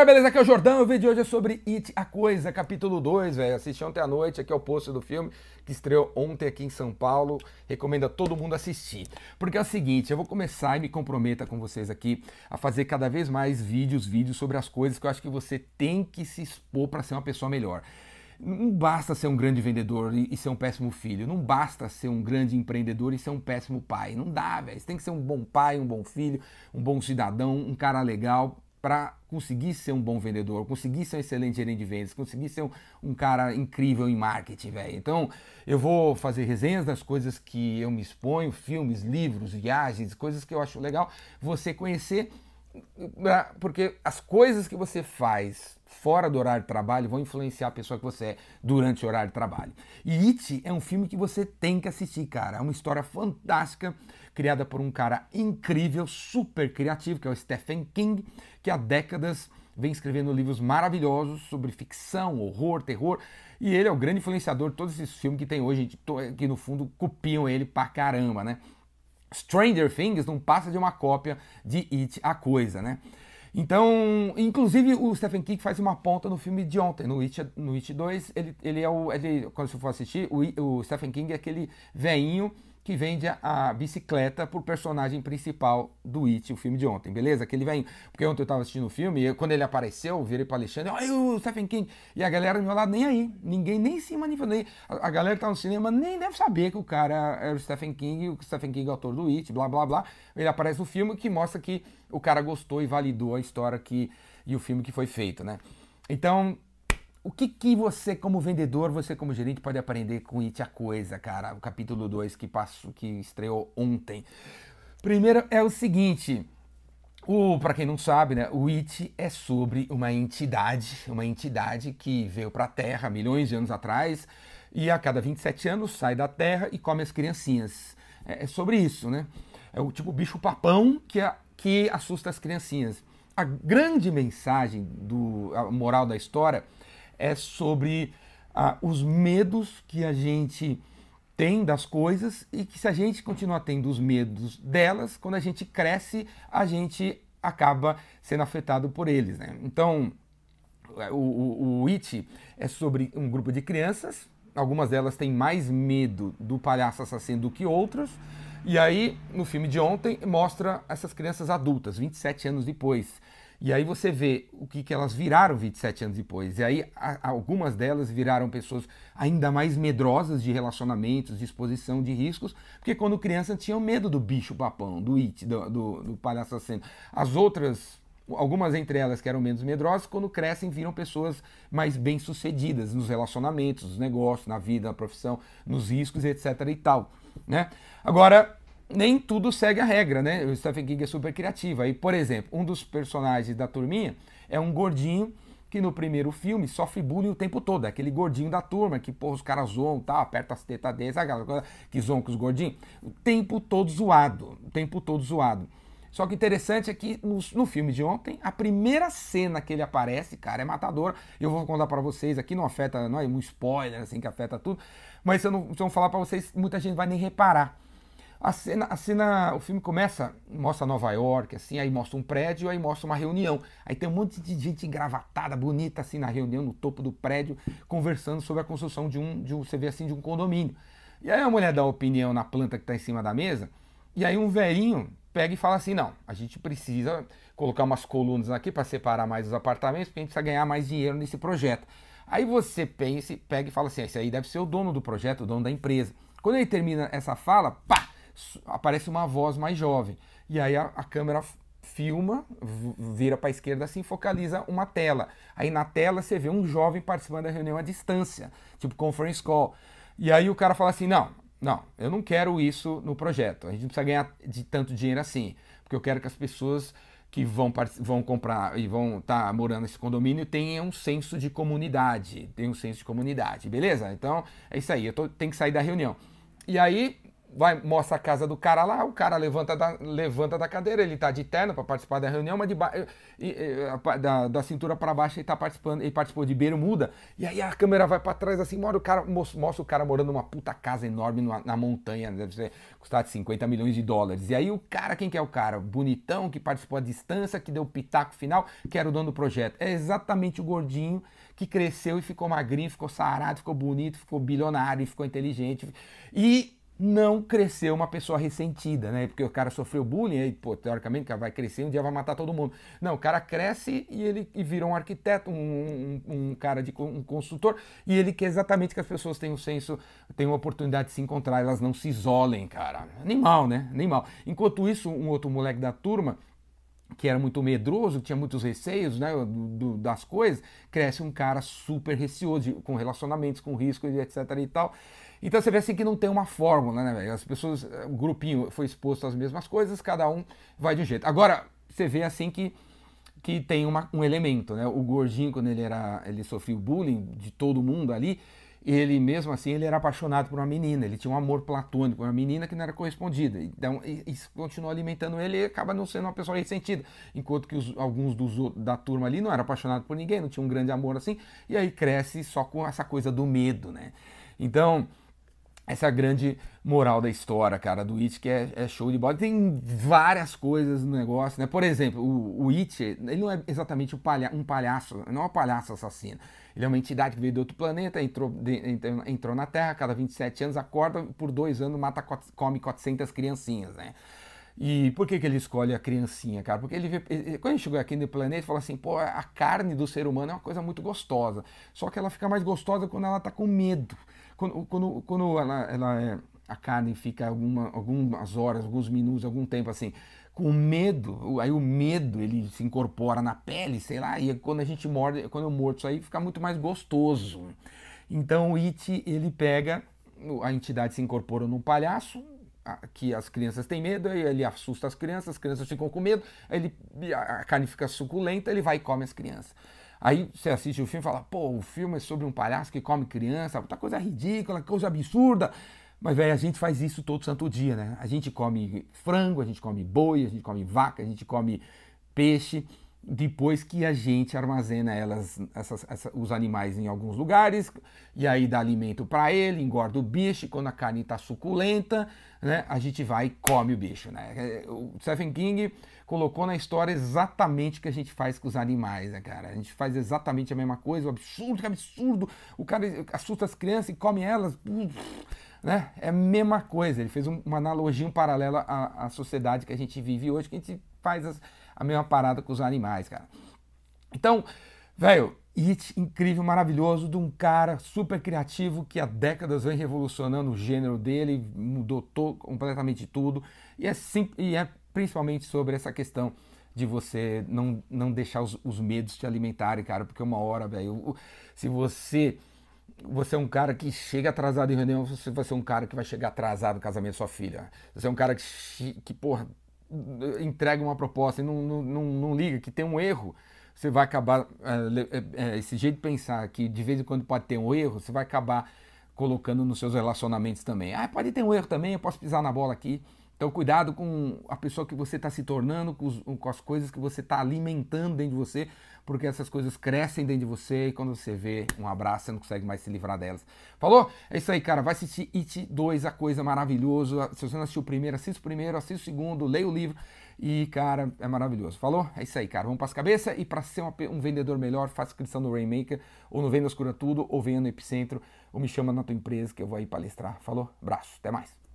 galera, beleza? Aqui é o Jordão. O vídeo de hoje é sobre It, a Coisa, capítulo 2, velho. Assisti ontem à noite, aqui é o post do filme, que estreou ontem aqui em São Paulo. Recomendo a todo mundo assistir. Porque é o seguinte, eu vou começar e me comprometa com vocês aqui a fazer cada vez mais vídeos, vídeos sobre as coisas que eu acho que você tem que se expor para ser uma pessoa melhor. Não basta ser um grande vendedor e ser um péssimo filho. Não basta ser um grande empreendedor e ser um péssimo pai. Não dá, velho. Você tem que ser um bom pai, um bom filho, um bom cidadão, um cara legal para conseguir ser um bom vendedor, conseguir ser um excelente gerente de vendas, conseguir ser um, um cara incrível em marketing, velho. Então, eu vou fazer resenhas das coisas que eu me exponho, filmes, livros, viagens, coisas que eu acho legal você conhecer, porque as coisas que você faz fora do horário de trabalho vão influenciar a pessoa que você é durante o horário de trabalho. E It é um filme que você tem que assistir, cara. É uma história fantástica, criada por um cara incrível, super criativo, que é o Stephen King, que há décadas vem escrevendo livros maravilhosos sobre ficção, horror, terror. E ele é o grande influenciador de todos esses filmes que tem hoje, que no fundo copiam ele pra caramba, né? Stranger Things não passa de uma cópia de It, a coisa, né? Então, inclusive o Stephen King faz uma ponta no filme de ontem, no It, no It 2, ele, ele é o. Ele, quando você for assistir, o, o Stephen King é aquele veinho que vende a, bicicleta pro personagem principal do It, o filme de ontem, beleza? Aquele veinho. Porque ontem eu tava assistindo o filme e quando ele apareceu, eu virei pro Alexandre, olha o Stephen King. E a galera do meu lado nem aí. Ninguém nem se manifestou. A, a galera que tá no cinema nem deve saber que o cara era o Stephen King, o Stephen King é autor do It, blá blá blá. Ele aparece no filme que mostra que o cara gostou e validou a história que, e o filme que foi feito, né? Então, o que, que você, como vendedor, você como gerente, pode aprender com It a Coisa, cara? O capítulo 2 que passou, que estreou ontem. Primeiro é o seguinte. O, para quem não sabe, né, o It é sobre uma entidade, uma entidade que veio para a Terra milhões de anos atrás e a cada 27 anos sai da Terra e come as criancinhas. É, é sobre isso, né? É o tipo bicho papão que, que assusta as criancinhas. A grande mensagem do a moral da história é sobre ah, os medos que a gente tem das coisas e que se a gente continuar tendo os medos delas, quando a gente cresce, a gente acaba sendo afetado por eles. Né? Então, o, o, o It é sobre um grupo de crianças, algumas delas têm mais medo do palhaço assassino do que outras, e aí, no filme de ontem, mostra essas crianças adultas, 27 anos depois. E aí você vê o que, que elas viraram 27 anos depois. E aí algumas delas viraram pessoas ainda mais medrosas de relacionamentos, de exposição de riscos, porque quando criança tinham medo do bicho papão, do it, do, do, do palhaço assassino. As outras algumas entre elas que eram menos medrosas, quando crescem viram pessoas mais bem-sucedidas nos relacionamentos, nos negócios, na vida, na profissão, nos riscos, etc e tal, né? Agora, nem tudo segue a regra, né? O Stephen King é super criativo. Aí, por exemplo, um dos personagens da turminha é um gordinho que no primeiro filme sofre bullying o tempo todo. É aquele gordinho da turma que, pô, os caras zoam, tá, aperta as tetas deles, aquela coisa que zoam com os gordinhos. O tempo todo zoado, o tempo todo zoado. Só que interessante é que no, no, filme de ontem, a primeira cena que ele aparece, cara, é matador. Eu vou contar para vocês aqui, não afeta, não é um spoiler assim que afeta tudo, mas se eu não, se eu não falar para vocês, muita gente vai nem reparar. A cena, a cena, o filme começa, mostra Nova York, assim, aí mostra um prédio, aí mostra uma reunião. Aí tem um monte de gente engravatada, bonita, assim, na reunião, no topo do prédio, conversando sobre a construção de um, de um você vê assim, de um condomínio. E aí a mulher dá opinião na planta que está em cima da mesa, e aí um velhinho pega e fala assim, não, a gente precisa colocar umas colunas aqui para separar mais os apartamentos, porque a gente precisa ganhar mais dinheiro nesse projeto. Aí você pensa, pega e fala assim, esse aí deve ser o dono do projeto, o dono da empresa. Quando ele termina essa fala, pá, aparece uma voz mais jovem. E aí a, a câmera filma, vira para a esquerda assim, focaliza uma tela. Aí na tela você vê um jovem participando da reunião à distância, tipo conference call. E aí o cara fala assim: não, não, eu não quero isso no projeto. A gente não precisa ganhar de tanto dinheiro assim, porque eu quero que as pessoas que vão, vão comprar e vão estar tá morando nesse condomínio tenham um senso de comunidade, tenham um senso de comunidade, beleza? Então é isso aí, eu tô, tenho que sair da reunião. E aí vai mostra a casa do cara lá, o cara levanta da, levanta da cadeira, ele tá de terno para participar da reunião, mas de da, da cintura para baixo ele tá participando, ele participou de bermuda, e aí a câmera vai para trás assim, mostra o cara, mostra o cara morando numa puta casa enorme na, na montanha, deve ser custar de 50 milhões de dólares. E aí o cara, quem que é o cara? Bonitão, que participou à distância, que deu o pitaco final, que era o dono do projeto. É exatamente o gordinho que cresceu e ficou magrinho, ficou sarado, ficou bonito, ficou bilionário, ficou inteligente. E não cresceu uma pessoa ressentida, né? Porque o cara sofreu bullying, aí, pô, teoricamente, o cara vai crescer um dia vai matar todo mundo. Não, o cara cresce e ele e vira um arquiteto, um, um, um, cara de um consultor, e ele quer exatamente que as pessoas tenham senso, tenham oportunidade de se encontrar, elas não se isolem, cara. Animal, né? Animal. Enquanto isso, um outro moleque da turma que era muito medroso, tinha muitos receios né, do, das coisas, cresce um cara super receoso, com relacionamentos, com riscos, etc e tal. Então você vê assim que não tem uma fórmula, né, velho? As pessoas, o grupinho foi exposto às mesmas coisas, cada um vai de um jeito. Agora, você vê assim que, que tem uma, um elemento, né? O gordinho, quando ele era. ele sofreu bullying de todo mundo ali, ele mesmo assim ele era apaixonado por uma menina, ele tinha um amor platônico uma menina que não era correspondida. Então isso continuou alimentando ele e acaba não sendo uma pessoa ressentida. Enquanto que os, alguns dos, da turma ali não eram apaixonados por ninguém, não tinha um grande amor assim, e aí cresce só com essa coisa do medo, né? Então, essa é a grande moral da história, cara, do It, que é, é, show de bola. Tem várias coisas no negócio, né? Por exemplo, o, o It, ele não é exatamente um, palha um palhaço, não é um palhaço assassino. Ele é uma entidade que veio de outro planeta, entrou, de, entrou na Terra, cada 27 anos acorda, por dois anos mata, come 400 criancinhas, né? E por que, que ele escolhe a criancinha, cara? Porque ele vê, quando ele chegou aqui no planeta, ele fala assim: pô, a carne do ser humano é uma coisa muito gostosa. Só que ela fica mais gostosa quando ela tá com medo. Quando, quando, quando ela, ela é, a carne fica alguma, algumas horas, alguns minutos, algum tempo assim, com medo, aí o medo ele se incorpora na pele, sei lá, e quando a gente morde, quando eu mordo isso aí, fica muito mais gostoso. Então o It, ele pega, a entidade se incorpora no palhaço, que as crianças têm medo, aí ele assusta as crianças, as crianças ficam com medo, aí ele, a carne fica suculenta, ele vai e come as crianças. Aí você assiste o filme e fala, pô, o filme é sobre um palhaço que come criança, tá coisa ridícula, coisa absurda. Mas, velho, a gente faz isso todo santo dia, né? A gente come frango, a gente come boi, a gente come vaca, a gente come peixe depois que a gente armazena elas, essas, essa, os animais em alguns lugares, e aí dá alimento para ele, engorda o bicho, quando a carne está suculenta, né, a gente vai e come o bicho. Né? É, o Stephen King colocou na história exatamente o que a gente faz com os animais, né, cara? A gente faz exatamente a mesma coisa, o absurdo, que absurdo, o cara assusta as crianças e come elas, né? É a mesma coisa, ele fez uma analogia, um paralelo à, à sociedade que a gente vive hoje, que a gente faz as a mesma parada com os animais, cara. Então, velho, hit incrível, maravilhoso, de um cara super criativo que há décadas vem revolucionando o gênero dele, mudou to completamente tudo. E é, sim, e é principalmente sobre essa questão de você não, não deixar os, os medos te alimentarem, cara, porque uma hora, velho, se você você é um cara que chega atrasado em reunião, você vai ser um cara que vai chegar atrasado no casamento da sua filha. Você é um cara que, que porra, entrega uma proposta e não, não, não, não liga que tem um erro, você vai acabar. É, é, esse jeito de pensar que de vez em quando pode ter um erro, você vai acabar colocando nos seus relacionamentos também. Ah, pode ter um erro também, eu posso pisar na bola aqui. Então, cuidado com a pessoa que você está se tornando, com, os, com, as coisas que você está alimentando dentro de você, porque essas coisas crescem dentro de você e quando você vê um abraço, você não consegue mais se livrar delas. Falou? É isso aí, cara. Vai assistir It 2, a coisa maravilhosa. Se você não assistiu o primeiro, assista o primeiro, assista o segundo, leia o livro e, cara, é maravilhoso. Falou? É isso aí, cara. Vamos para as cabeças e para ser uma, um vendedor melhor, faça inscrição no Rainmaker, ou no Vendas Cura Tudo, ou venha no Epicentro, ou me chama na tua empresa que eu vou aí palestrar. Falou? Abraço. Até mais.